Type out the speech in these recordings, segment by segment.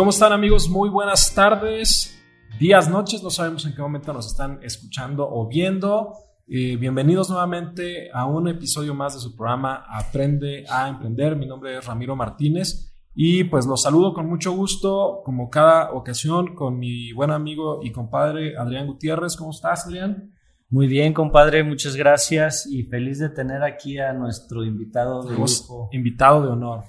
¿Cómo están amigos? Muy buenas tardes, días, noches, no sabemos en qué momento nos están escuchando o viendo. Eh, bienvenidos nuevamente a un episodio más de su programa Aprende a Emprender. Mi nombre es Ramiro Martínez y pues los saludo con mucho gusto, como cada ocasión, con mi buen amigo y compadre Adrián Gutiérrez. ¿Cómo estás, Adrián? Muy bien, compadre, muchas gracias y feliz de tener aquí a nuestro invitado de lujo. Invitado de honor.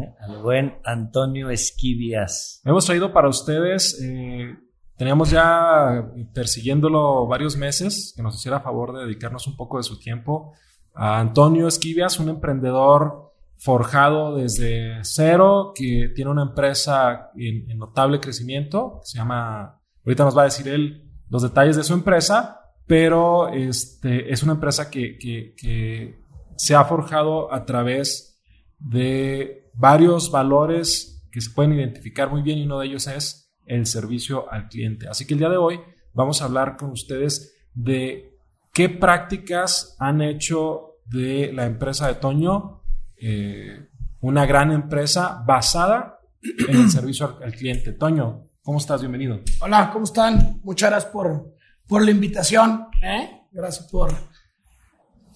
¿Eh? al buen Antonio Esquivias. Hemos traído para ustedes, eh, teníamos ya persiguiéndolo varios meses, que nos hiciera favor de dedicarnos un poco de su tiempo, a Antonio Esquivias, un emprendedor forjado desde cero, que tiene una empresa en, notable crecimiento, se llama, ahorita nos va a decir él los detalles de su empresa, pero este, es una empresa que, que se ha forjado a través de varios valores que se pueden identificar muy bien y uno de ellos es el servicio al cliente. Así que el día de hoy vamos a hablar con ustedes de qué prácticas han hecho de la empresa de Toño eh, una gran empresa basada en el servicio al, cliente. Toño, ¿cómo estás? Bienvenido. Hola, ¿cómo están? Muchas gracias por, por la invitación. ¿eh? Gracias por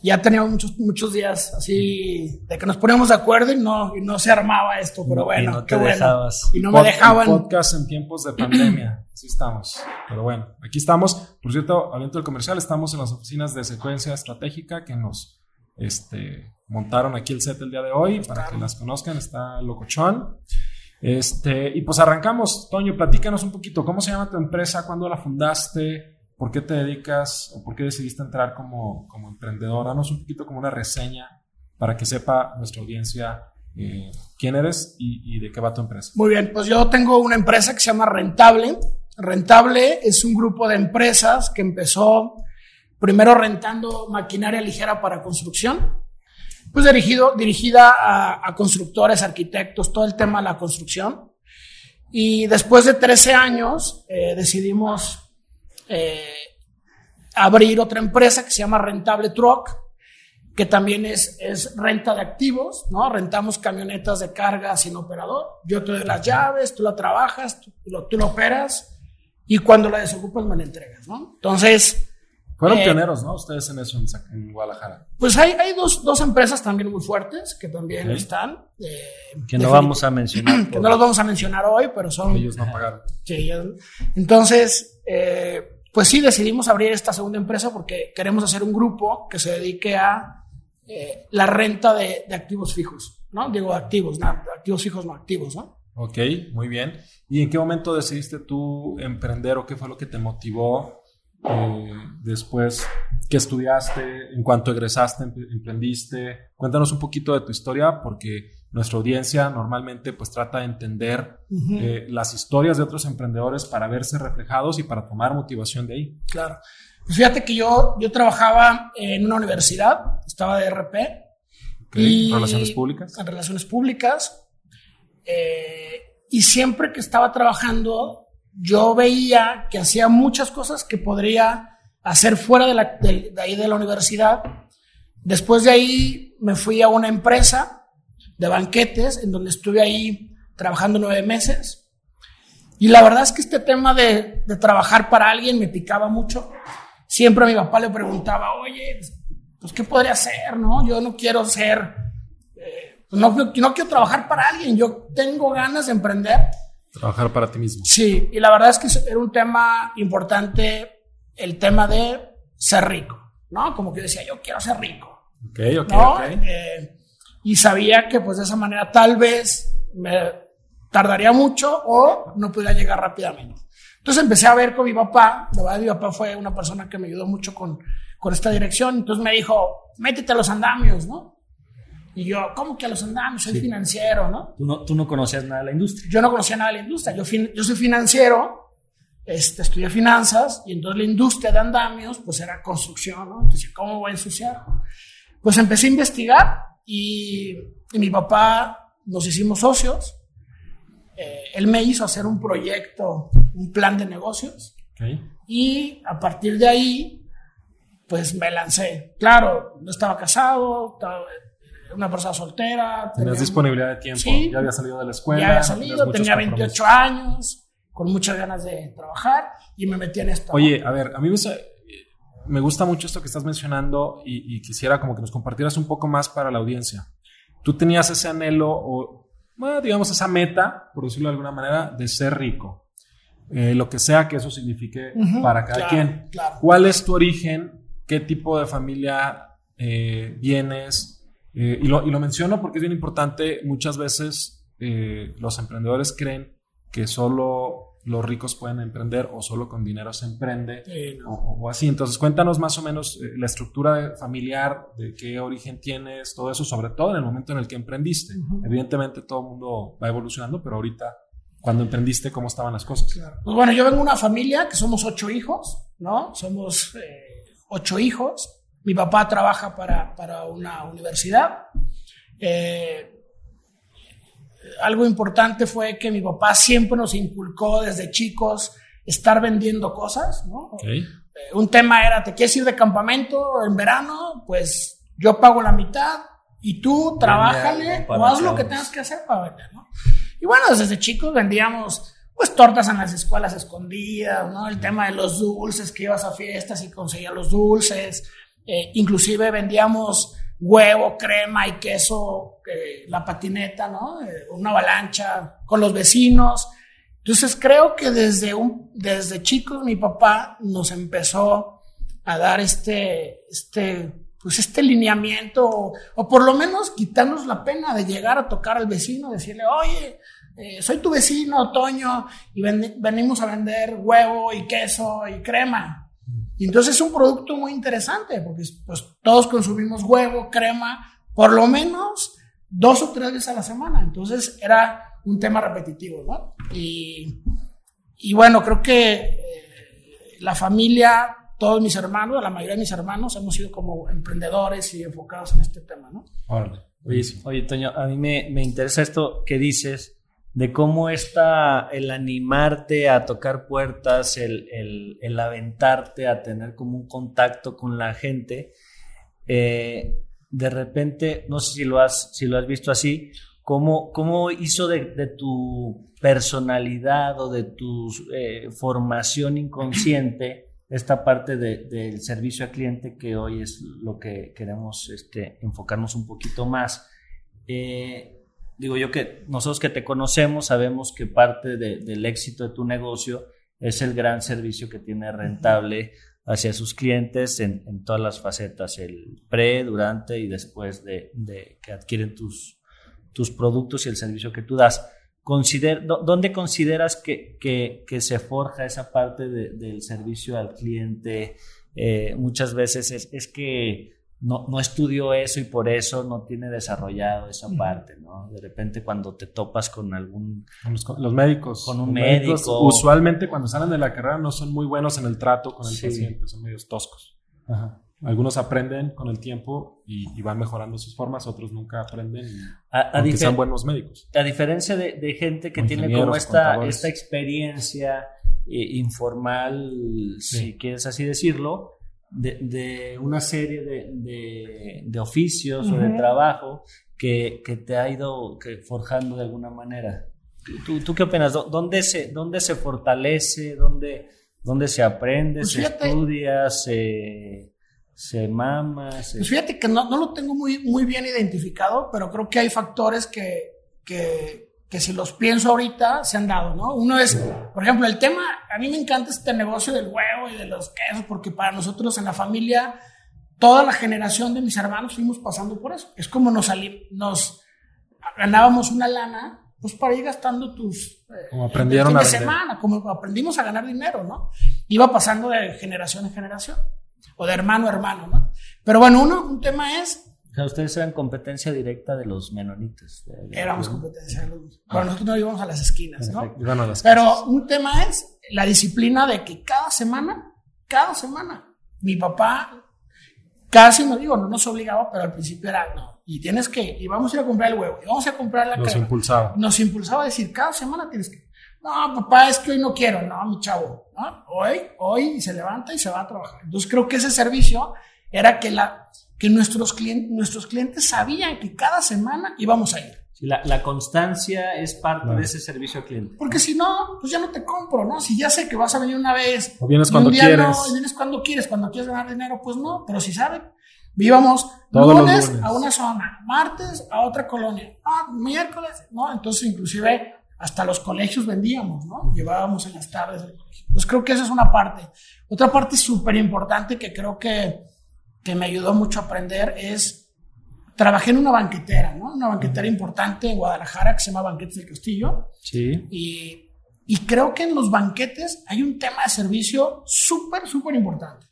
ya teníamos muchos, muchos días así de que nos poníamos de acuerdo y no, y no se armaba esto, pero bueno, y no te Dejabas. Y no me dejaban. Podcast en tiempos de pandemia, así estamos. Pero bueno, aquí estamos. Por cierto, hablando del comercial, estamos en las oficinas de secuencia estratégica que nos este, montaron aquí el set el día de hoy para que las conozcan. Está Locochón. Este, y pues arrancamos. Toño, platícanos un poquito. ¿Cómo se llama tu empresa? ¿Cuándo la fundaste? ¿Por qué te dedicas o por qué decidiste entrar como, como emprendedor? Danos un poquito como una reseña para que sepa nuestra audiencia eh, quién eres y, de qué va tu empresa. Muy bien, pues yo tengo una empresa que se llama Rentable. Rentable es un grupo de empresas que empezó primero rentando maquinaria ligera para construcción, pues dirigido, dirigida a, constructores, arquitectos, todo el tema de la construcción. Y después de 13 años eh, decidimos eh, abrir otra empresa que se llama Rentable Truck, que también es, es renta de activos, ¿no? Rentamos camionetas de carga sin operador. Yo te doy las llaves, tú la trabajas, tú, lo, tú lo operas y cuando la desocupas me la entregas, ¿no? Entonces... Fueron eh, pioneros, ¿no? Ustedes en eso en, Guadalajara. Pues hay, hay dos, dos, empresas también muy fuertes que también están. Eh, que no vamos a mencionar. Que no los vamos a mencionar hoy, pero son... Ellos no pagaron. Sí, entonces, eh, pues sí decidimos abrir esta segunda empresa porque queremos hacer un grupo que se dedique a eh, la renta de, activos fijos, ¿no? Digo activos, no, activos fijos no activos, ¿no? Ok, muy bien. ¿Y en qué momento decidiste tú emprender o qué fue lo que te motivó eh, después que estudiaste, en cuanto egresaste, emprendiste? Cuéntanos un poquito de tu historia porque nuestra audiencia normalmente pues trata de entender eh, las historias de otros emprendedores para verse reflejados y para tomar motivación de ahí. Claro. Pues fíjate que yo, yo trabajaba en una universidad, estaba de RP. y relaciones públicas. En relaciones públicas. Eh, y siempre que estaba trabajando, yo veía que hacía muchas cosas que podría hacer fuera de, la, de ahí de la universidad. Después de ahí me fui a una empresa de banquetes, en donde estuve ahí trabajando nueve meses. Y la verdad es que este tema de, trabajar para alguien me picaba mucho. Siempre a mi papá le preguntaba, oye, pues, ¿qué podría hacer? No? Yo no quiero ser, eh, pues, no, no, quiero trabajar para alguien, yo tengo ganas de emprender. Trabajar para ti mismo. Sí, y la verdad es que era un tema importante, el tema de ser rico, ¿no? Como que decía, yo quiero ser rico. Ok, ok, ok. Eh, y sabía que pues de esa manera tal vez me tardaría mucho o no pudiera llegar rápidamente. Entonces empecé a ver con mi papá, la verdad mi papá fue una persona que me ayudó mucho con, con esta dirección, entonces me dijo, métete a los andamios, ¿no? Y yo, ¿cómo que a los andamios? Soy financiero, ¿no? ¿Tú, ¿no? tú no conocías nada de la industria. Yo no conocía nada de la industria, yo, yo soy financiero, este, estudié finanzas y entonces la industria de andamios pues era construcción, ¿no? Entonces, ¿cómo voy a ensuciar? Pues empecé a investigar y, mi papá nos hicimos socios. Eh, él me hizo hacer un proyecto, un plan de negocios. Y a partir de ahí, pues me lancé. Claro, no estaba casado, una persona soltera. Tenías tenía- disponibilidad de tiempo. Sí. ya había salido de la escuela. ya había salido, tenía compromisos. 28 años, con muchas ganas de trabajar y me metí en esto. Oye, a ver, a mí me, me gusta mucho esto que estás mencionando y, y quisiera como que nos compartieras un poco más para la audiencia. Tú tenías ese anhelo o, bueno, digamos, esa meta, por decirlo de alguna manera, de ser rico. Eh, lo que sea que eso signifique para cada claro, quien. claro. ¿Cuál es tu origen? ¿Qué tipo de familia eh, vienes? Eh, y, lo, y lo menciono porque es bien importante. Muchas veces los emprendedores creen que solo los ricos pueden emprender o solo con dinero se emprende Sí, no. o, o así. Entonces, cuéntanos más o menos eh, la estructura familiar, de qué origen tienes, todo eso, sobre todo en el momento en el que emprendiste. Evidentemente todo el mundo va evolucionando, pero ahorita, cuando emprendiste, ¿cómo estaban las cosas? Claro. Pues bueno, yo vengo de una familia que somos ocho hijos, ¿no? Somos eh, ocho hijos. Mi papá trabaja para, para una universidad. Eh, algo importante fue que mi papá siempre nos inculcó desde chicos estar vendiendo cosas. Eh, un tema era, ¿te quieres ir de campamento en verano? Pues yo pago la mitad y tú trabájale o haz lo que tengas que hacer para vender, ¿no? Y bueno, desde chicos vendíamos pues tortas en las escuelas escondidas, ¿no? El tema de los dulces, que ibas a fiestas y conseguías los dulces. Eh, inclusive vendíamos huevo, crema y queso, la patineta, ¿no? Eh, una avalancha con los vecinos. Entonces creo que desde, un, desde chicos mi papá nos empezó a dar este, este, pues este lineamiento o, o por lo menos quitarnos la pena de llegar a tocar al vecino, decirle, oye, eh, soy tu vecino, Toño, y ven- venimos a vender huevo y queso y crema. Y entonces es un producto muy interesante porque pues, todos consumimos huevo, crema, por lo menos dos o tres veces a la semana. Entonces era un tema repetitivo, ¿no? Y, y bueno, creo que eh, la familia, todos mis hermanos, la mayoría de mis hermanos, hemos sido como emprendedores y enfocados en este tema, ¿no? Buenísimo. Oye, Toño, a mí me, me interesa esto que dices de cómo está el animarte a tocar puertas, el, el- aventarte a tener como un contacto con la gente. Eh, de repente, no sé si lo has, si lo has visto así, ¿cómo, cómo hizo de, de tu personalidad o de tu eh, formación inconsciente esta parte de- del servicio al cliente que hoy es lo que queremos este, enfocarnos un poquito más? Eh, digo yo que nosotros que te conocemos sabemos que parte de- del éxito de tu negocio es el gran servicio que tiene rentable hacia sus clientes en, en todas las facetas, el pre, durante y después de, de que adquieren tus, tus productos y el servicio que tú das. Consider, ¿dó- ¿Dónde consideras que, que- que se forja esa parte de- del servicio al cliente? Eh, muchas veces es, es que no, no estudió eso y por eso no tiene desarrollado esa Ujú. parte, ¿no? De repente cuando te topas con algún... Los, con los médicos. Con un Los médicos, médico. usualmente cuando salen de la carrera no son muy buenos en el trato con el Sí. paciente, son medios toscos. Algunos aprenden con el tiempo y, y van mejorando sus formas, otros nunca aprenden, y- A, sean buenos médicos. a diferencia de, de gente que tiene como esta, esta experiencia eh, informal, Sí. si quieres así decirlo, de, de una serie de, de- de oficios o de trabajo que, que te ha ido forjando de alguna manera. ¿Tú, tú qué opinas? ¿Dó- ¿Dónde se, dónde se fortalece? ¿Dónde, dónde se aprende? Pues ¿Se fíjate- estudia? ¿Se, se mama? se- Pues fíjate que no, no lo tengo muy, muy bien identificado, pero creo que hay factores que, que, que si los pienso ahorita se han dado, ¿no? Uno es, por ejemplo, el tema, a mí me encanta este negocio del huevo y de los quesos, porque para nosotros en la familia, toda la generación de mis hermanos fuimos pasando por eso. Es como nos, nos ganábamos una lana, pues para ir gastando tus... eh, Como aprendieron a fin de vender. semana, como aprendimos a ganar dinero, ¿no? Iba pasando de generación en generación, o de hermano a hermano, ¿no? Pero bueno, uno, un tema es sea, ustedes eran competencia directa de los menonitas. de- de- éramos competencia de los Pero nosotros no íbamos a las esquinas, ¿no? A las Pero un tema es la disciplina de que cada semana, cada semana, mi papá casi no digo, no nos obligaba, pero al principio era, no, y tienes que, y vamos a ir a comprar el huevo, y vamos a comprar la Los crema. impulsaba. Nos impulsaba a decir, cada semana tienes que, no, papá, es que hoy no quiero, no, mi chavo, ¿no? Hoy, hoy, y se levanta y se va a trabajar. Entonces creo que ese servicio era que, la, que nuestros, clientes, nuestros clientes sabían que cada semana íbamos a ir. la, la, constancia es parte de ese servicio al cliente. Porque si no, pues ya no te compro, ¿no? Si ya sé que vas a venir una vez. O vienes cuando quieres. No, vienes cuando quieres, cuando quieres ganar dinero, pues no. Pero si saben, Íbamos lunes, a una zona, martes a otra colonia, ah, miércoles, ¿no? Entonces, inclusive, hasta los colegios vendíamos, ¿no? Llevábamos en las tardes del colegio. Entonces, creo que esa es una parte. Otra parte súper importante que creo que, que me ayudó mucho a aprender es, trabajé en una banquetera, ¿no? Una banquetera importante en Guadalajara que se llama Banquetes del Castillo. Sí. Y, y creo que en los banquetes hay un tema de servicio súper, súper importante.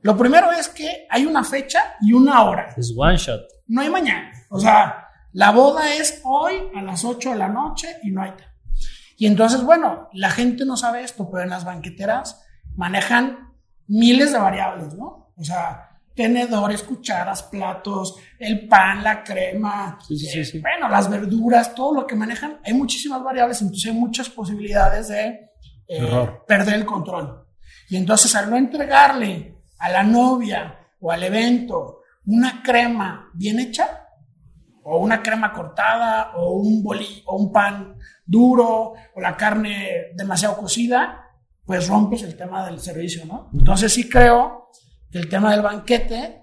Lo primero es que hay una fecha y una hora. Es one shot. No hay mañana. O sea, la boda es hoy a las 8 de la noche y no hay. Y entonces, bueno, la gente no sabe esto, pero en las banqueteras manejan miles de variables, ¿no? O sea, tenedores, cucharas, platos, el pan, la crema, sí, sí, sí, bueno, las verduras, todo lo que manejan, hay muchísimas variables, entonces hay muchas posibilidades de eh, perder el control. Y entonces al no entregarle a la novia o al evento una crema bien hecha, o una crema cortada, o un bolí, o un pan duro, o la carne demasiado cocida, pues rompes el tema del servicio, ¿no? Entonces sí creo que el tema del banquete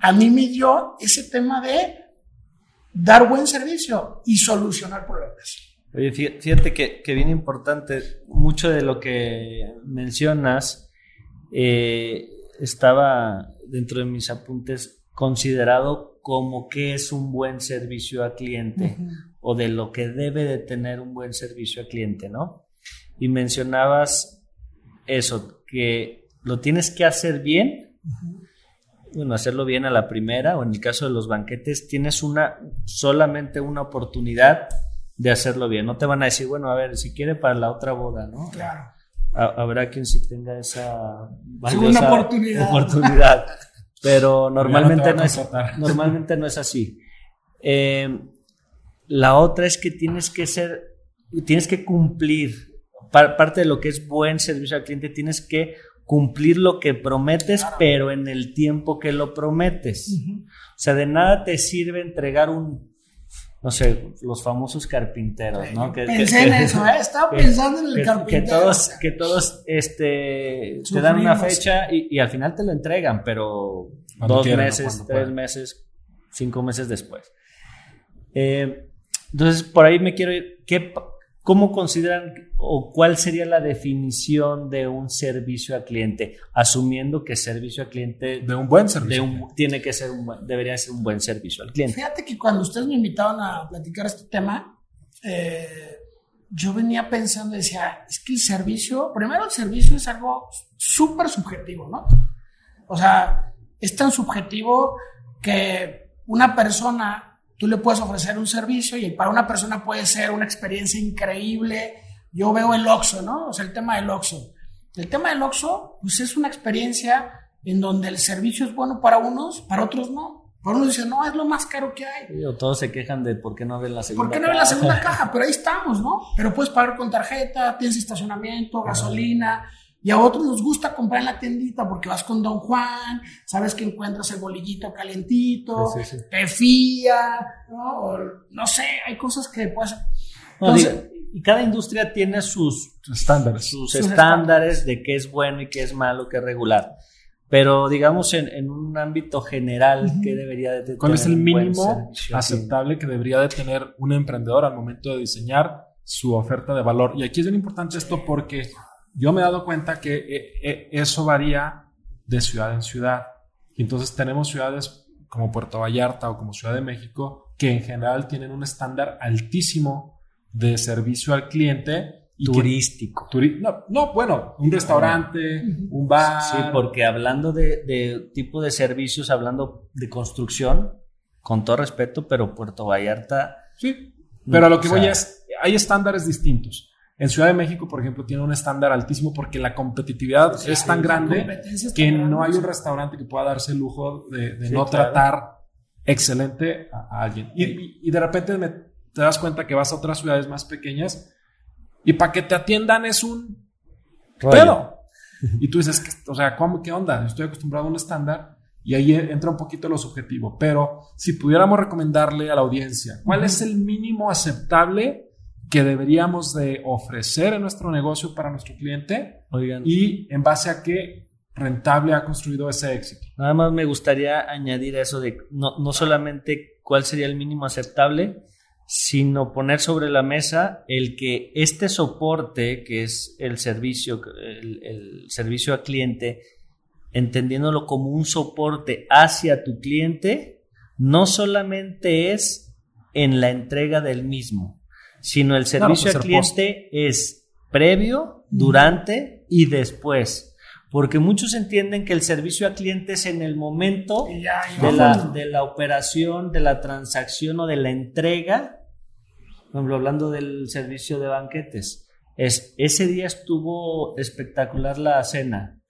a mí me dio ese tema de dar buen servicio y solucionar problemas. Oye, fíjate que, que bien importante, mucho de lo que mencionas eh, estaba dentro de mis apuntes considerado como que es un buen servicio al cliente o de lo que debe de tener un buen servicio al cliente, ¿no? Y mencionabas eso, que lo tienes que hacer bien, bueno, hacerlo bien a la primera o en el caso de los banquetes tienes una solamente una oportunidad de hacerlo bien, no te van a decir, bueno, a ver, si quiere para la otra boda, ¿no? Claro habrá quien sí tenga esa valiosa oportunidad. oportunidad. Pero normalmente no, es, normalmente no es así. Eh, la otra es que tienes que ser, tienes que cumplir. parte de lo que es buen servicio al cliente, tienes que cumplir lo que prometes, pero en el tiempo que lo prometes. O sea, de nada te sirve entregar un no sé, los famosos carpinteros, ¿no? Que, Pensé en eso, ¿eh? estaba pensando en el carpintero. Que todos, que todos este, te dan una fecha y, al final te lo entregan, pero dos meses, tres meses, cinco meses después. Eh, entonces, por ahí me quiero ir. ¿Qué, ¿Cómo consideran o cuál sería la definición de un servicio al cliente? Asumiendo que servicio al cliente... De un buen servicio. tiene que ser un debería ser un buen servicio al cliente. Fíjate que cuando ustedes me invitaron a platicar este tema, eh, yo venía pensando, decía, es que el servicio, primero el servicio es algo súper subjetivo, ¿no? O sea, es tan subjetivo que una persona Tú le puedes ofrecer un servicio y para una persona puede ser una experiencia increíble. Yo veo el OXO, ¿no? O sea, el tema del OXO. El tema del OXO, pues es una experiencia en donde el servicio es bueno para unos, para otros no. Para unos dicen, no, es lo más caro que hay. o todos se quejan de por qué no ven la segunda caja. ¿Por qué no ven la segunda caja? Pero ahí estamos, ¿no? Pero puedes pagar con tarjeta, tienes estacionamiento, gasolina. Y a otros nos gusta comprar en la tiendita porque vas con Don Juan, sabes que encuentras el bolillito calentito, te fía, ¿no? no sé, hay cosas que puedes... y cada industria tiene sus estándares, sus, estándares de qué es bueno y qué es malo, qué es regular. Pero digamos en, un ámbito general, ¿qué debería de tener? ¿Cuál es el mínimo aceptable que debería de tener un emprendedor al momento de diseñar su oferta de valor? Y aquí es bien importante esto porque yo me he dado cuenta que eh, eh, eso varía de ciudad en ciudad. Y entonces tenemos ciudades como Puerto Vallarta o como Ciudad de México que en general tienen un estándar altísimo de servicio al cliente. Y turístico. no, bueno, un restaurante, un bar. Sí, porque hablando de, tipo de servicios, hablando de construcción, con todo respeto, pero Puerto Vallarta. Sí, pero a lo que voy es, hay estándares distintos. En Ciudad de México, por ejemplo, tiene un estándar altísimo porque la competitividad es tan grande que no hay un restaurante que pueda darse el lujo de, no tratar excelente a, alguien. Y, de repente te das cuenta que vas a otras ciudades más pequeñas y para que te atiendan es un rollo. Y tú dices, que, o sea, ¿cómo, ¿qué onda? Estoy acostumbrado a un estándar y ahí entra un poquito lo subjetivo. Pero si pudiéramos recomendarle a la audiencia, ¿cuál es el mínimo aceptable que deberíamos de ofrecer en nuestro negocio para nuestro cliente? Oigan. Y en base a qué rentable ha construido ese éxito. Nada más me gustaría añadir eso de no, no solamente cuál sería el mínimo aceptable, sino poner sobre la mesa el que este soporte, que es el servicio, el, el servicio al cliente, entendiéndolo como un soporte hacia tu cliente, no solamente es en la entrega del mismo, sino el servicio al cliente es previo, durante y después. Porque muchos entienden que el servicio al cliente es en el momento Ya, ya. de la, de la operación, de la transacción o de la entrega. Por ejemplo, hablando del servicio de banquetes, es ese día estuvo espectacular la cena,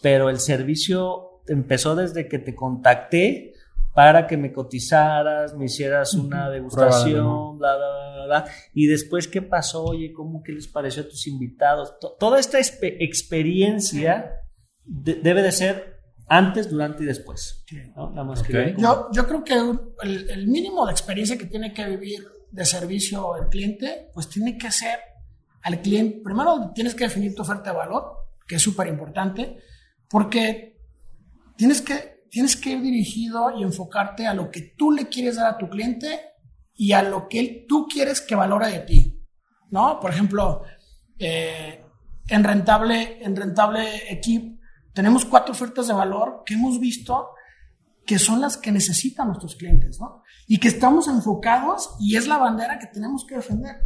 pero el servicio empezó desde que te contacté para que me cotizaras, me hicieras una degustación, bla, bla, bla, bla, bla. Y después, ¿qué pasó? Oye, ¿cómo que les pareció a tus invitados? To- toda esta experiencia de- debe de ser antes, durante y después. ¿no? Nada más Yo, yo creo que un- el, el mínimo de experiencia que tiene que vivir de servicio el cliente, pues tiene que ser al cliente. Primero tienes que definir tu oferta de valor, que es súper importante, porque tienes que, tienes que ir dirigido y enfocarte a lo que tú le quieres dar a tu cliente y a lo que tú quieres que valore de ti. ¿No? Por ejemplo, eh, en rentable, en rentable Equip tenemos cuatro ofertas de valor que hemos visto que son las que necesitan nuestros clientes, ¿no? Y que estamos enfocados y es la bandera que tenemos que defender,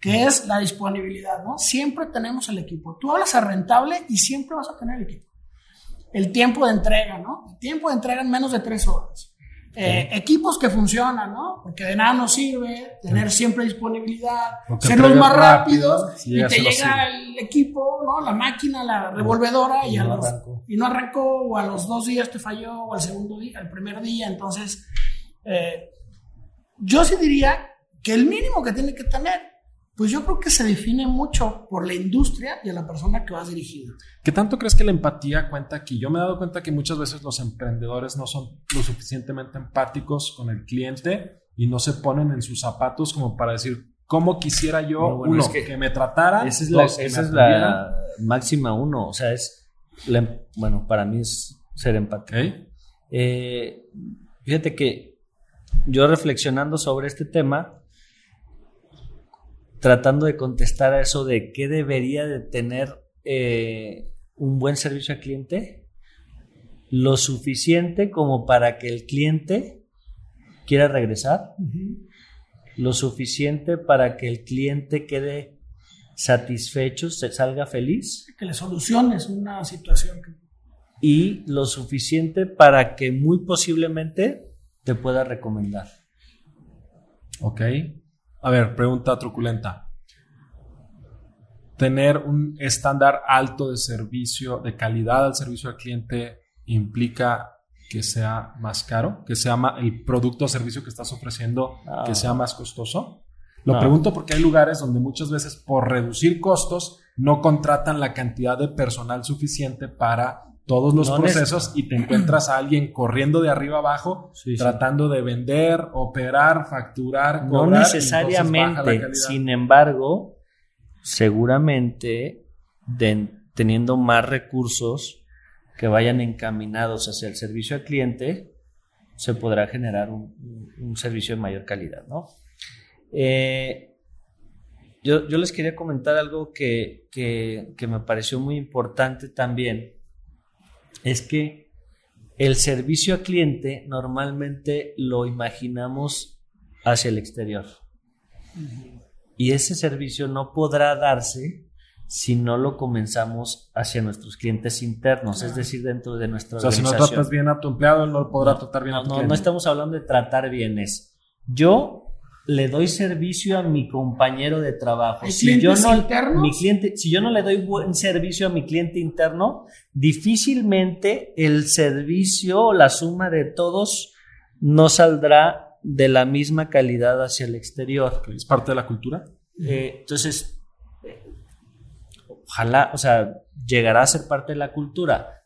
que es la disponibilidad, ¿no? Siempre tenemos el equipo. Tú hablas a rentable y siempre vas a tener el equipo. El tiempo de entrega, ¿no? El tiempo de entrega en menos de tres horas. Eh, equipos que funcionan, ¿no? Porque de nada nos sirve tener siempre disponibilidad, ser los más rápido, rápidos si y te llega sirve. el equipo, ¿no? La máquina, la revolvedora y, Y a no los- y no arrancó o a los dos días te falló o al segundo día, al primer día. Entonces, eh, yo sí diría que el mínimo que tiene que tener, pues yo creo que se define mucho por la industria y a la persona que vas dirigido. ¿Qué tanto crees que la empatía cuenta aquí? Yo me he dado cuenta que muchas veces los emprendedores no son lo suficientemente empáticos con el cliente y no se ponen en sus zapatos como para decir, ¿cómo quisiera yo, No, bueno, uno, es que, que me trataran? Esa es la, esa es máxima uno, o sea, es, la em- bueno, para mí es ser empático. Eh, fíjate que yo reflexionando sobre este tema, tratando de contestar a eso de qué debería de tener eh, un buen servicio al cliente, lo suficiente como para que el cliente quiera regresar, lo suficiente para que el cliente quede satisfecho, se salga feliz Que le soluciones una situación que y lo suficiente para que muy posiblemente te pueda recomendar. Ok. A ver, pregunta truculenta. Tener un estándar alto de servicio, de calidad al servicio al cliente, implica que sea más caro, que sea el producto o servicio que estás ofreciendo, que sea más costoso. Lo No. pregunto porque hay lugares donde muchas veces por reducir costos no contratan la cantidad de personal suficiente para todos los No procesos y te encuentras a alguien corriendo de arriba abajo Sí, sí. tratando de vender, operar, facturar, No cobrar, la necesariamente, sin embargo, seguramente de- teniendo más recursos que vayan encaminados hacia el servicio al cliente, se podrá generar un, un servicio de mayor calidad, ¿no? Eh, yo, yo les quería comentar algo que, que- que me pareció muy importante también, es que el servicio al cliente normalmente lo imaginamos hacia el exterior. Y ese servicio no podrá darse si no lo comenzamos hacia nuestros clientes internos, es decir, dentro de nuestra O sea, si no organización. tratas bien a tu empleado, él no podrá No, tratar bien no, a tu no, cliente. no estamos hablando de tratar bien, es yo le doy servicio a mi compañero de trabajo. ¿Hay Si yo no, internos? mi cliente, si yo no le doy buen servicio a mi cliente interno, difícilmente el servicio o la suma de todos no saldrá de la misma calidad hacia el exterior. Es parte de la cultura. Eh, entonces, eh, ojalá, o sea, llegará a ser parte de la cultura.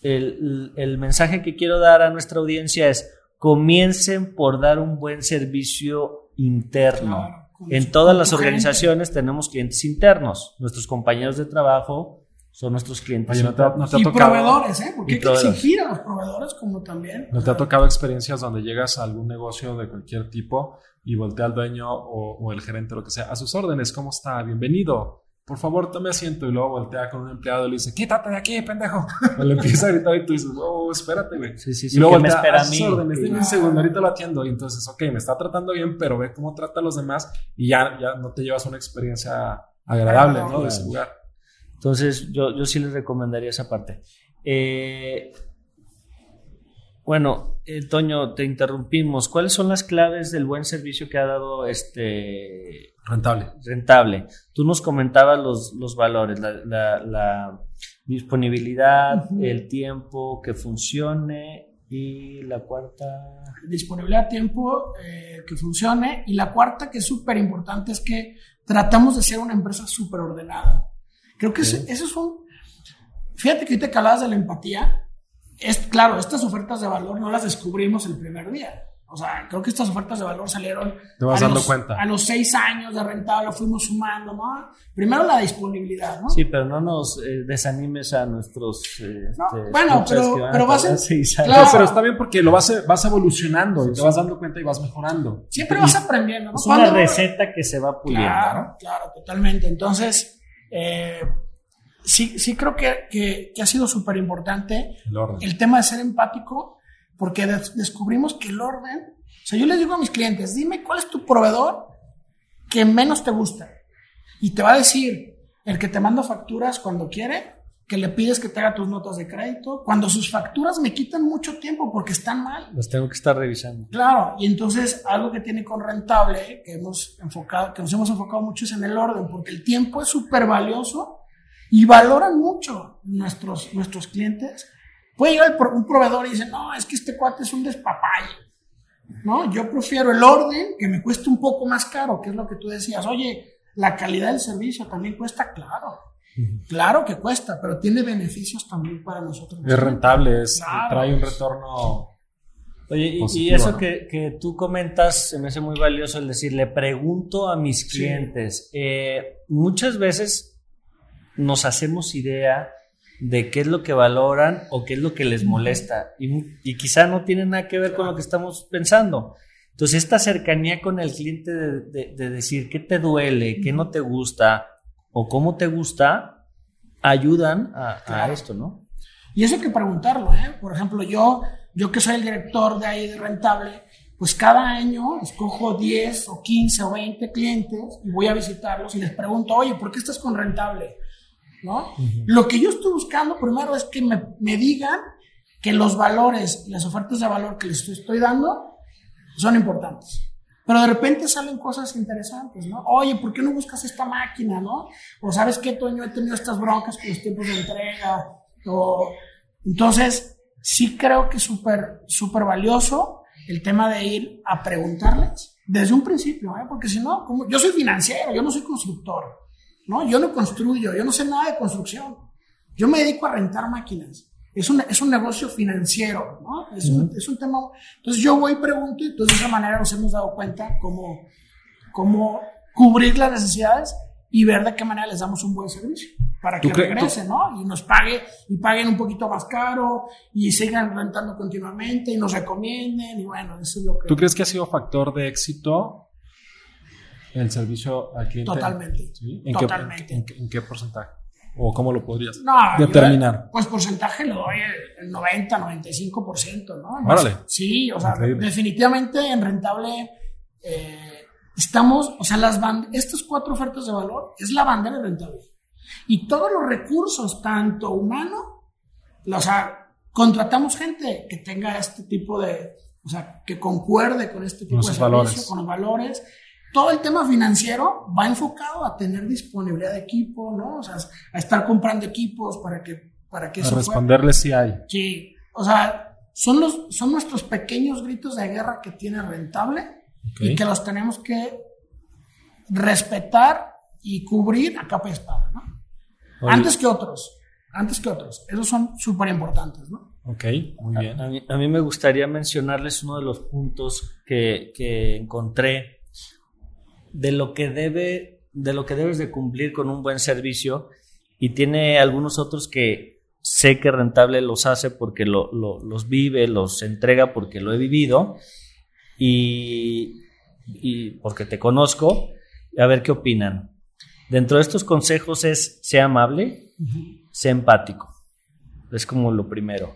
El, el mensaje que quiero dar a nuestra audiencia es, comiencen por dar un buen servicio interno. Claro, en todas las gente. organizaciones tenemos clientes internos. Nuestros compañeros de trabajo son nuestros clientes Oye, ¿no te, internos. no te ha Y tocado, proveedores, ¿eh? Porque Y hay que exigir a los proveedores como también. ¿no te ha tocado experiencias donde llegas a algún negocio de cualquier tipo y voltea al dueño o, o el gerente, lo que sea, a sus órdenes, ¿cómo está? Bienvenido. Por favor, tome asiento y luego voltea con un empleado y le dice, quítate de aquí, pendejo. O le empieza a gritar y tú dices, oh, espérate, güey. Sí, sí, sí, y luego ¿qué me espera a mí? órdenes, dime un segundo, ahorita lo atiendo. Y entonces, ok, me está tratando bien, pero ve cómo trata a los demás y ya, ya no te llevas una experiencia agradable, ¿no? De ese lugar. Entonces, yo, yo sí les recomendaría esa parte. Eh, bueno, eh, Toño, te interrumpimos. ¿Cuáles son las claves del buen servicio que ha dado este Rentable. rentable? Tú nos comentabas los, los valores, la, la- la disponibilidad, el tiempo, que funcione y la cuarta... disponibilidad a tiempo eh, que funcione. Y la cuarta, que es súper importante, es que tratamos de ser una empresa súper ordenada. Creo que ese, ese es un... Fíjate que ahorita que hablabas de la empatía, es claro, estas ofertas de valor no las descubrimos el primer día. O sea, creo que estas ofertas de valor salieron Te vas a, dando los, cuenta. a los seis años de rentable, lo fuimos sumando, ¿no? Primero la disponibilidad, ¿no? Sí, pero no nos eh, desanimes a nuestros... eh, No, este, bueno, pero- a pero vas tardar en- seis años. claro. No, pero está bien porque lo vas, vas evolucionando y te vas dando cuenta y vas mejorando. Siempre vas aprendiendo, ¿no? Es una receta que se va puliendo. Claro, ¿no? claro, totalmente. Entonces, eh, sí, sí creo que, que- que ha sido súper importante El el tema de ser empático, porque des- descubrimos que el orden, o sea, yo les digo a mis clientes, dime cuál es tu proveedor que menos te gusta. Y te va a decir el que te manda facturas cuando quiere, que le pides que te haga tus notas de crédito, cuando sus facturas me quitan mucho tiempo porque están mal. Los tengo que estar revisando. Claro, y entonces algo que tiene con rentable, que hemos enfocado, que nos hemos enfocado mucho es en el orden, porque el tiempo es súper valioso y valoran mucho nuestros, nuestros clientes. Puede llegar un proveedor y dice, no, es que este cuate es un despapalle. ¿No? Yo prefiero el orden que me cueste un poco más caro, que es lo que tú decías. Oye, la calidad del servicio también cuesta, claro. Claro que cuesta, pero tiene beneficios también para nosotros. Es rentable, es, Claro. trae un retorno. Oye, y- eso ¿no? que, que tú comentas se me hace muy valioso el decir, le pregunto a mis Sí. clientes. Eh, muchas veces nos hacemos idea de qué es lo que valoran o qué es lo que les molesta y, y quizá no tiene nada que ver con lo que estamos pensando. Entonces, esta cercanía con el cliente de, de- de decir qué te duele, qué no te gusta o cómo te gusta, ayudan a, esto, ¿no? Y eso hay que preguntarlo, ¿eh? Por ejemplo, yo, yo que soy el director de ahí de Rentable, pues cada año escojo 10 o 15 o 20 clientes y voy a visitarlos y les pregunto, oye, ¿por qué estás con Rentable? ¿No? Lo que yo estoy buscando primero es que me, me digan que los valores y las ofertas de valor que les estoy dando son importantes. Pero de repente salen cosas interesantes, ¿no? Oye, ¿por qué no buscas esta máquina, no? O sabes qué, Toño, he tenido estas broncas con los tiempos de entrega. O... Entonces, sí creo que es súper, súper valioso el tema de ir a preguntarles desde un principio, ¿eh? Porque si no, como- yo soy financiero, yo no soy constructor, ¿no? Yo no construyo, yo no sé nada de construcción. Yo me dedico a rentar máquinas. Es un, es un negocio financiero, ¿no? Es, un, es un tema. Entonces yo voy y pregunto, y entonces de esa manera nos hemos dado cuenta cómo, cómo cubrir las necesidades y ver de qué manera les damos un buen servicio para que ¿Tú cre- regresen, ¿no? Y nos pague y paguen un poquito más caro y sigan rentando continuamente y nos recomienden y bueno, eso es lo que ¿Tú crees que ha sido factor de éxito el servicio al cliente? Totalmente. ¿Sí? ¿En, Totalmente. Qué, en, qué- en qué porcentaje? ¿O cómo lo podrías No, determinar? yo, pues porcentaje le doy el 90, 95%, ¿no? No Órale. Sí, o sea, Increíble. definitivamente en rentable eh, estamos, o sea, las band- estas cuatro ofertas de valor es la bandera de rentable. Y todos los recursos, tanto humano, o sea, contratamos gente que tenga este tipo de, o sea, que concuerde con este tipo de servicio, valores. con los valores. Todo el tema financiero va enfocado a tener disponibilidad de equipo, ¿no? O sea, a estar comprando equipos para que, para que A eso responderle si hay. Sí, o sea, son, los, son nuestros pequeños gritos de guerra que tiene rentable y que los tenemos que respetar y cubrir a capa y espada, ¿no? Oye. Antes que otros. antes que otros. Esos son súper importantes, ¿no? Ok, muy bien. A, mí, a, mí, me gustaría mencionarles uno de los puntos que, que encontré de lo que debe, de lo que debes de cumplir con un buen servicio y tiene algunos otros que sé que rentable los hace porque lo, lo, los vive, los entrega porque lo he vivido y, y porque te conozco, a ver qué opinan. Dentro de estos consejos es, sea amable, uh -huh. sea empático. Es como lo primero.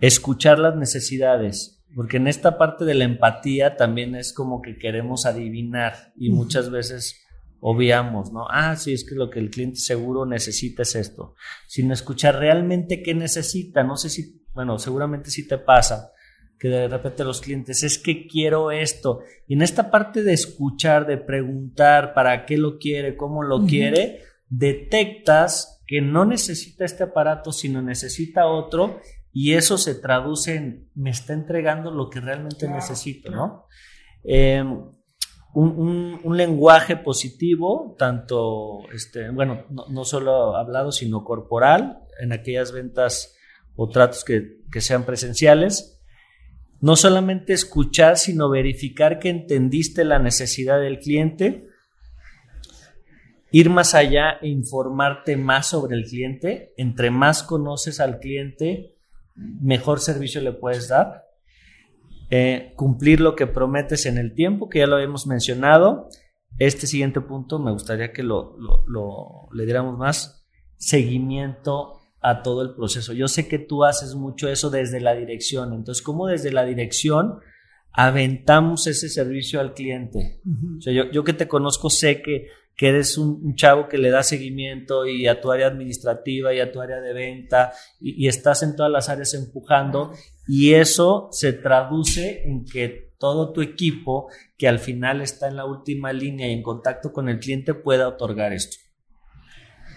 Escuchar las necesidades, porque en esta parte de la empatía también es como que queremos adivinar y muchas veces obviamos, ¿no? Ah, sí, es que lo que el cliente seguro necesita es esto. Sino escuchar realmente qué necesita. No sé si, bueno, seguramente sí te pasa que de repente los clientes es que quiero esto. Y en esta parte de escuchar, de preguntar para qué lo quiere, cómo lo uh -huh. quiere, detectas que no necesita este aparato, sino necesita otro. Y eso se traduce en me está entregando lo que realmente claro, necesito, claro. ¿no? Eh, un, un, un, lenguaje positivo, tanto, este, bueno, no, no, solo hablado, sino corporal, en aquellas ventas o tratos que, que sean presenciales. No solamente escuchar, sino verificar que entendiste la necesidad del cliente, ir más allá e informarte más sobre el cliente. Entre más conoces al cliente, mejor servicio le puedes dar eh, cumplir lo que prometes en el tiempo, que ya lo hemos mencionado. Este siguiente punto me gustaría que lo, lo, lo, le diéramos más seguimiento a todo el proceso. Yo sé que tú haces mucho eso desde la dirección, entonces, ¿cómo desde la dirección aventamos ese servicio al cliente? Uh -huh. o sea, yo, yo que te conozco sé que que eres un, chavo que le da seguimiento y a tu área administrativa y a tu área de venta y, y, estás en todas las áreas empujando y eso se traduce en que todo tu equipo que al final está en la última línea y en contacto con el cliente pueda otorgar esto.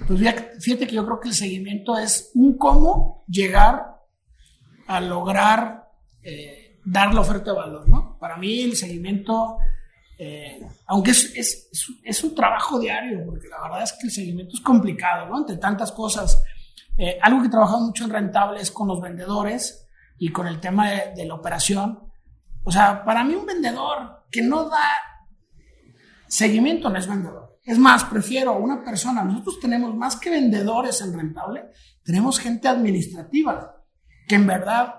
Pues fíjate que yo creo que el seguimiento es un cómo llegar a lograr eh, dar la oferta de valor, ¿no? Para mí el seguimiento eh, aunque es, es, es, un trabajo diario, porque la verdad es que el seguimiento es complicado, ¿no? Entre tantas cosas. Eh, algo que he trabajado mucho en rentable es con los vendedores y con el tema de, de, la operación. O sea, para mí un vendedor que no da seguimiento no es vendedor. Es más, prefiero una persona, nosotros tenemos más que vendedores en rentable, tenemos gente administrativa, que en verdad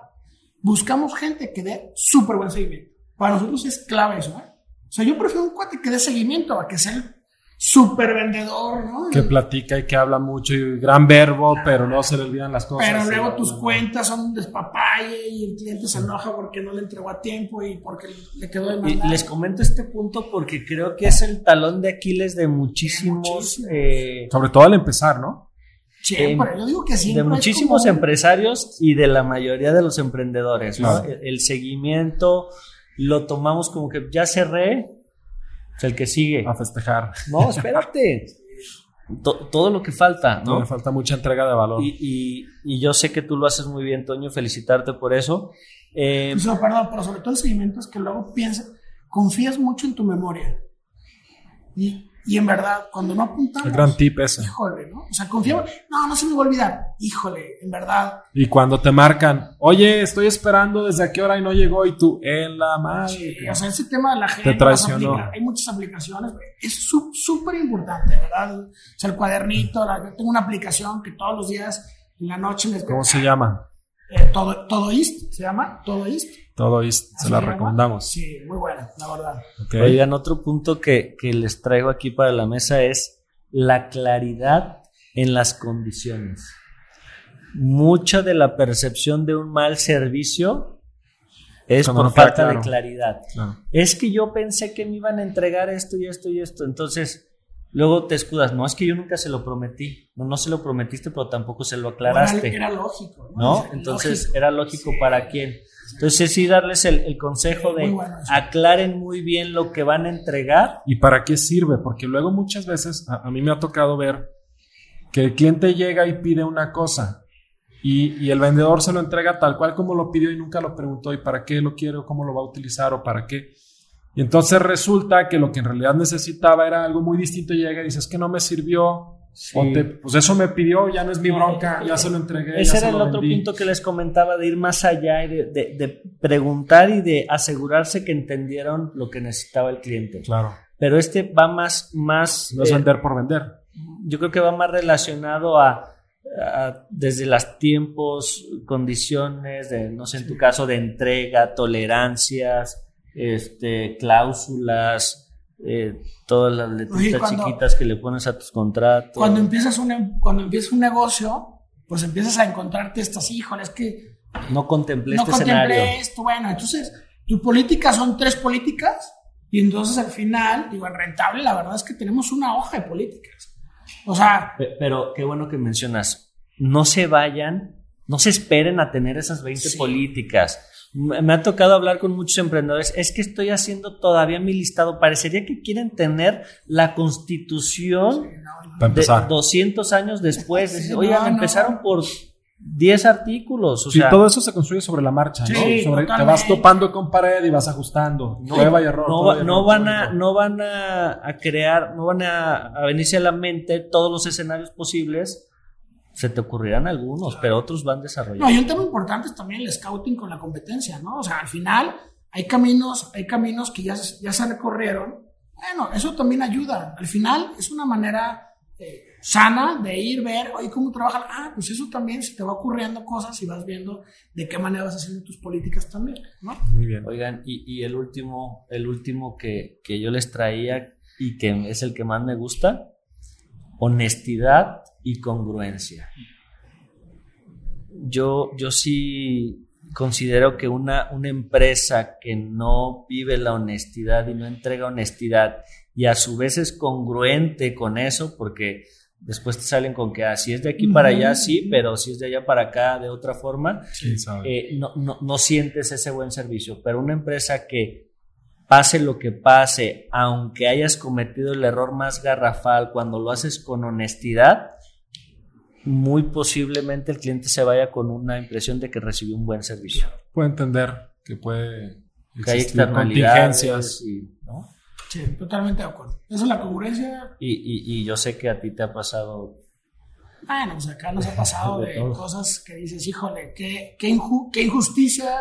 buscamos gente que dé súper buen seguimiento. Para nosotros es clave eso, ¿eh? O sea, yo prefiero un cuate que dé seguimiento a que sea el súper vendedor, ¿no? Que platica y que habla mucho y gran verbo, claro. pero no se le olvidan las cosas. Pero luego tus no, cuentas son un despapalle y el cliente se enoja porque no le entregó a tiempo y porque le quedó de mandar. Y les comento este punto porque creo que es el talón de Aquiles de muchísimos. muchísimos. Eh, Sobre todo al empezar, ¿no? Siempre, eh, yo digo que siempre. De muchísimos como... empresarios y de la mayoría de los emprendedores, ¿no? El, el seguimiento lo tomamos como que ya cerré, sea, el que sigue. A festejar. No, espérate. To, todo lo que falta, ¿no? Me falta mucha entrega de valor. Y, y, y, yo sé que tú lo haces muy bien, Toño, felicitarte por eso. Eh, no, perdón, pero sobre todo el seguimiento es que luego piensas, confías mucho en tu memoria. Y, y en verdad, cuando no apuntamos. El gran tip ese. Híjole, ¿no? O sea, confiamos. No, no se me va a olvidar. Híjole, en verdad. Y cuando te marcan, oye, estoy esperando desde a qué hora y no llegó, y tú, en la madre. Sí, o sea, ese tema de la gente. Te traicionó. Hay muchas aplicaciones. Es súper importante, ¿verdad? O sea, el cuadernito. La, yo tengo una aplicación que todos los días en la noche me. ¿Cómo se llama? Eh, todo, todo East, se llama Todo East. Todo East, se la recomendamos. Sí, muy buena, la verdad. Okay. Oigan, otro punto que, que les traigo aquí para la mesa es la claridad en las condiciones. Mucha de la percepción de un mal servicio es Como por no falta claro. de claridad. Claro. Es que yo pensé que me iban a entregar esto y esto y esto. Entonces, luego te escudas. No, es que yo nunca se lo prometí. No, no se lo prometiste, pero tampoco se lo aclaraste. Bueno, era, lógico. ¿No? ¿no? Entonces, lógico. era lógico sí. para quién. Entonces sí darles el, el consejo de bueno aclaren muy bien lo que van a entregar. ¿Y para qué sirve? Porque luego muchas veces a, a mí me ha tocado ver que el cliente llega y pide una cosa y, y, el vendedor se lo entrega tal cual como lo pidió y nunca lo preguntó y para qué lo quiere o cómo lo va a utilizar o para qué. Y entonces resulta que lo que en realidad necesitaba era algo muy distinto y llega y dice es que no me sirvió pues eso me pidió, ya no es mi bronca, ya se lo entregué. Ese era el otro punto que les comentaba, de ir más allá y de, de, preguntar y de asegurarse que entendieron lo que necesitaba el cliente. Claro. Pero este va más... más no es eh, vender por vender. Yo creo que va más relacionado a, desde los tiempos, condiciones, de, no sé, en tu caso, de entrega, tolerancias, este, cláusulas, eh, todas las letritas chiquitas que le pones a tus contratos. Cuando empiezas un, cuando empiezas un negocio, pues empiezas a encontrarte estas, híjoles, que... No contemplé no este contemplé esto, bueno, entonces, tus políticas son tres políticas y entonces al final, digo, en rentable, la verdad es que tenemos una hoja de políticas. O sea... Pero qué bueno que mencionas, no se vayan, no se esperen a tener esas 20 políticticas me ha tocado hablar con muchos emprendedores, es que estoy haciendo todavía mi listado, parecería que quieren tener la constitución de 200 años después. Oigan, empezaron por 10 artículos. O sea, todo eso se construye sobre la marcha, ¿no? te vas topando con pared y vas ajustando. No, prueba y error. No, van, a, no van a, crear, no van a, a venirse a la mente todos los escenarios posibles se te ocurrirán algunos, pero otros van desarrollando. No, y un tema importante es también el scouting con la competencia, ¿no? O sea, al final hay caminos, hay caminos que ya, ya se recorrieron. Bueno, eso también ayuda. Al final es una manera eh, sana de ir, ver, oye, cómo trabajan. Ah, pues eso también se te va ocurriendo cosas y vas viendo de qué manera vas haciendo tus políticas también, ¿no? Muy bien. Oigan, y, y el último, el último que, que yo les traía y que es el que más me gusta, honestidad y congruencia. Yo, yo sí considero que una, una empresa que no vive la honestidad y no entrega honestidad y a su vez es congruente con eso, porque después te salen con que así ah, es de aquí para allá, sí, pero si es de allá para acá de otra forma, eh, no, no, no sientes ese buen servicio. Pero una empresa que pase lo que pase, aunque hayas cometido el error más garrafal, cuando lo haces con honestidad, muy posiblemente el cliente se vaya con una impresión de que recibió un buen servicio. Puede entender que puede que hay contingencias. Y, ¿no? Sí, totalmente de acuerdo. Esa es la congruencia. Y, y, y, yo sé que a ti te ha pasado. Bueno, pues acá nos ha pasado de, cosas que dices, híjole, qué, qué, qué injusticia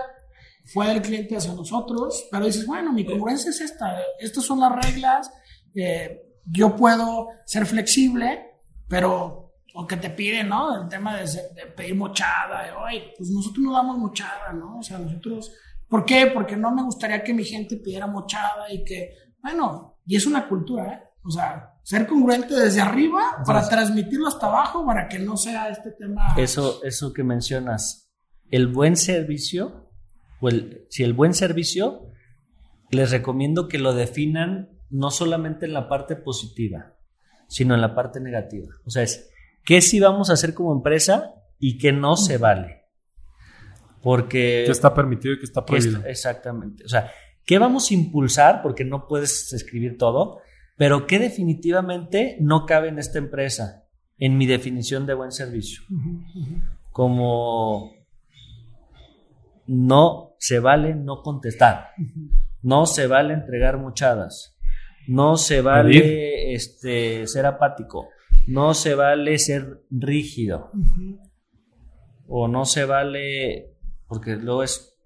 fue el cliente hacia nosotros, pero dices, bueno, mi congruencia es esta, estas son las reglas, eh, yo puedo ser flexible, pero, o que te piden, ¿no? El tema de, pedir mochada, de, oye, pues nosotros no damos mochada, ¿no? O sea, nosotros, ¿por qué? Porque no me gustaría que mi gente pidiera mochada y que, bueno, y es una cultura, ¿eh? O sea, ser congruente desde arriba para transmitirlo hasta abajo para que no sea este tema. Eso, eso que mencionas, el buen servicio si el buen servicio, les recomiendo que lo definan no solamente en la parte positiva, sino en la parte negativa. O sea, es qué sí vamos a hacer como empresa y qué no se vale. Porque... ¿Qué está permitido y qué está prohibido? exactamente. O sea, ¿qué vamos a impulsar? Porque no puedes escribir todo, pero ¿qué definitivamente no cabe en esta empresa? En mi definición de buen servicio. Como no se vale no contestar, no se vale entregar mochadas, no se vale este, ser apático, no se vale ser rígido, o no se vale, porque luego es,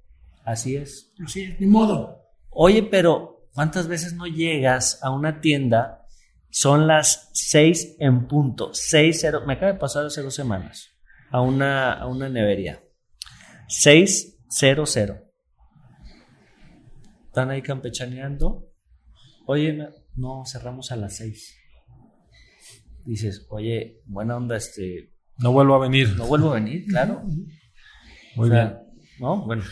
así es. Así es, ni modo. Oye, pero ¿cuántas veces no llegas a una tienda? Son las seis en punto, seis, cero, me acaba de pasar hace dos semanas a una, a una nevería. Seis 0-0. Están ahí campechaneando. Oye, no, cerramos a las 6. Dices, oye, buena onda, este. No vuelvo a venir. No vuelvo a venir, claro. Muy bien. ¿No? Bueno.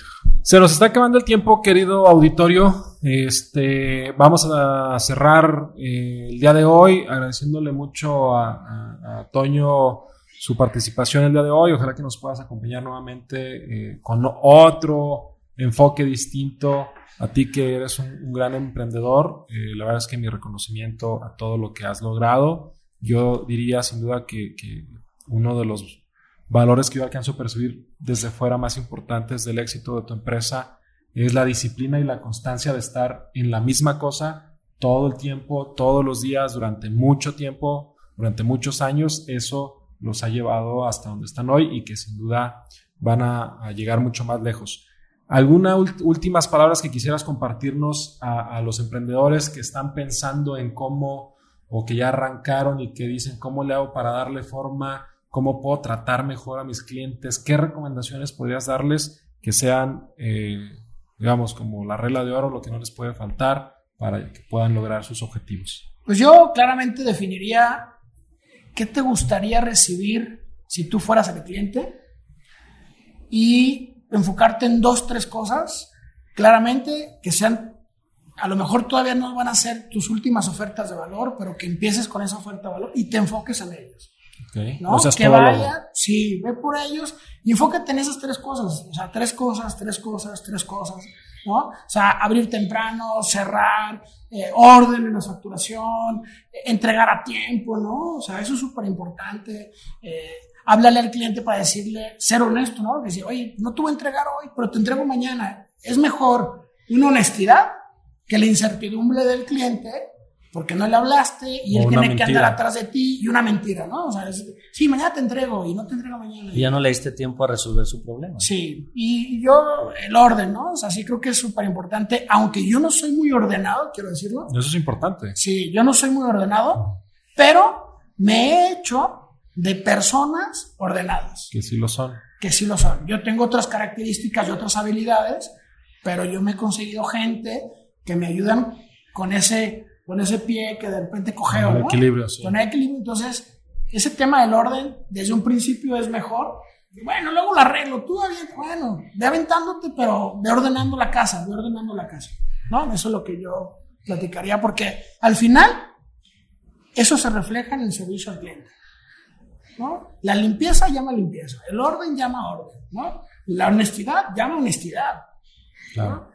Se nos está acabando el tiempo, querido auditorio. Este, vamos a cerrar eh, el día de hoy agradeciéndole mucho a, a Toño su participación el día de hoy. Ojalá que nos puedas acompañar nuevamente eh, con otro enfoque distinto. A ti que eres un, gran emprendedor, eh, la verdad es que mi reconocimiento a todo lo que has logrado. Yo diría sin duda que, uno de los valores que yo alcanzo a percibir desde fuera más importantes del éxito de tu empresa es la disciplina y la constancia de estar en la misma cosa todo el tiempo, todos los días, durante mucho tiempo, durante muchos años, eso los ha llevado hasta donde están hoy y que sin duda van a, llegar mucho más lejos. ¿Algunas últimas palabras que quisieras compartirnos a, los emprendedores que están pensando en cómo o que ya arrancaron y que dicen cómo le hago para darle forma, cómo puedo tratar mejor a mis clientes? ¿Qué recomendaciones podrías darles que sean, eh, digamos, como la regla de oro, lo que no les puede faltar para que puedan lograr sus objetivos? Pues yo claramente definiría qué te gustaría recibir si tú fueras el cliente y enfocarte en dos, tres cosas, claramente que sean, a lo mejor todavía no van a ser tus últimas ofertas de valor, pero que empieces con esa oferta de valor y te enfoques en ellos. ¿no? que vaya, sí, ve por ellos y enfócate en esas tres cosas, o sea, tres cosas, tres cosas, tres cosas, ¿no? O sea, abrir temprano, cerrar, eh, orden en la facturación, entregar a tiempo, ¿no? O sea, eso es súper importante. Eh, háblale al cliente para decirle, ser honesto, ¿no? Decir, oye, no te voy a entregar hoy, pero te entrego mañana. Es mejor una honestidad que la incertidumbre del cliente porque no le hablaste y él tiene que andar atrás de ti y una mentira, ¿no? O sea, sí, mañana te entrego y no te entrego mañana. Y ya no le diste tiempo a resolver su problema. Sí, y yo, el orden, ¿no? O sea, sí creo que es súper importante, aunque yo no soy muy ordenado, quiero decirlo. Eso es importante. Sí, yo no soy muy ordenado, pero me he hecho de personas ordenadas. Que sí lo son. Que sí lo son. Yo tengo otras características y otras habilidades, pero yo me he conseguido gente que me ayudan con ese con ese pie que de repente cogeo, ¿no? equilibrio, sí. Con el equilibrio. Entonces, ese tema del orden, desde un principio es mejor. bueno, luego lo arreglo. Tú, bueno, ve aventándote, pero ve ordenando la casa, ve ordenando la casa. ¿No? Eso es lo que yo platicaría, porque al final, eso se refleja en el servicio al cliente. ¿no? La limpieza llama limpieza, el orden llama orden, ¿no? La honestidad llama honestidad. Claro.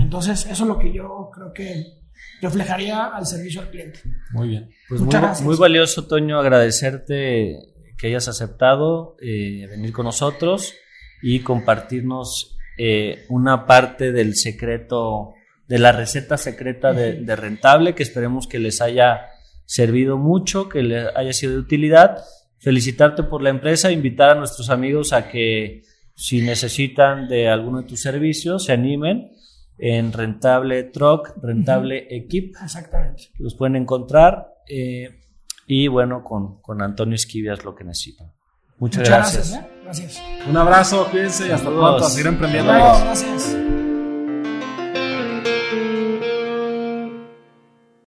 Entonces, eso es lo que yo creo que reflejaría al servicio al cliente. Muy bien. Pues Muchas muy, gracias. muy valioso, Toño, agradecerte que hayas aceptado eh, venir con nosotros y compartirnos eh, una parte del secreto, de la receta secreta de, de, Rentable, que esperemos que les haya servido mucho, que les haya sido de utilidad. Felicitarte por la empresa, invitar a nuestros amigos a que si necesitan de alguno de tus servicios, se animen en Rentable Truck, Rentable Equip. Exactamente. Los pueden encontrar. Eh, y bueno, con, con Antonio Esquivias lo que necesitan. Muchas, gracias. gracias, ¿eh? gracias. Un abrazo, cuídense y hasta pronto. A seguir emprendiendo. gracias.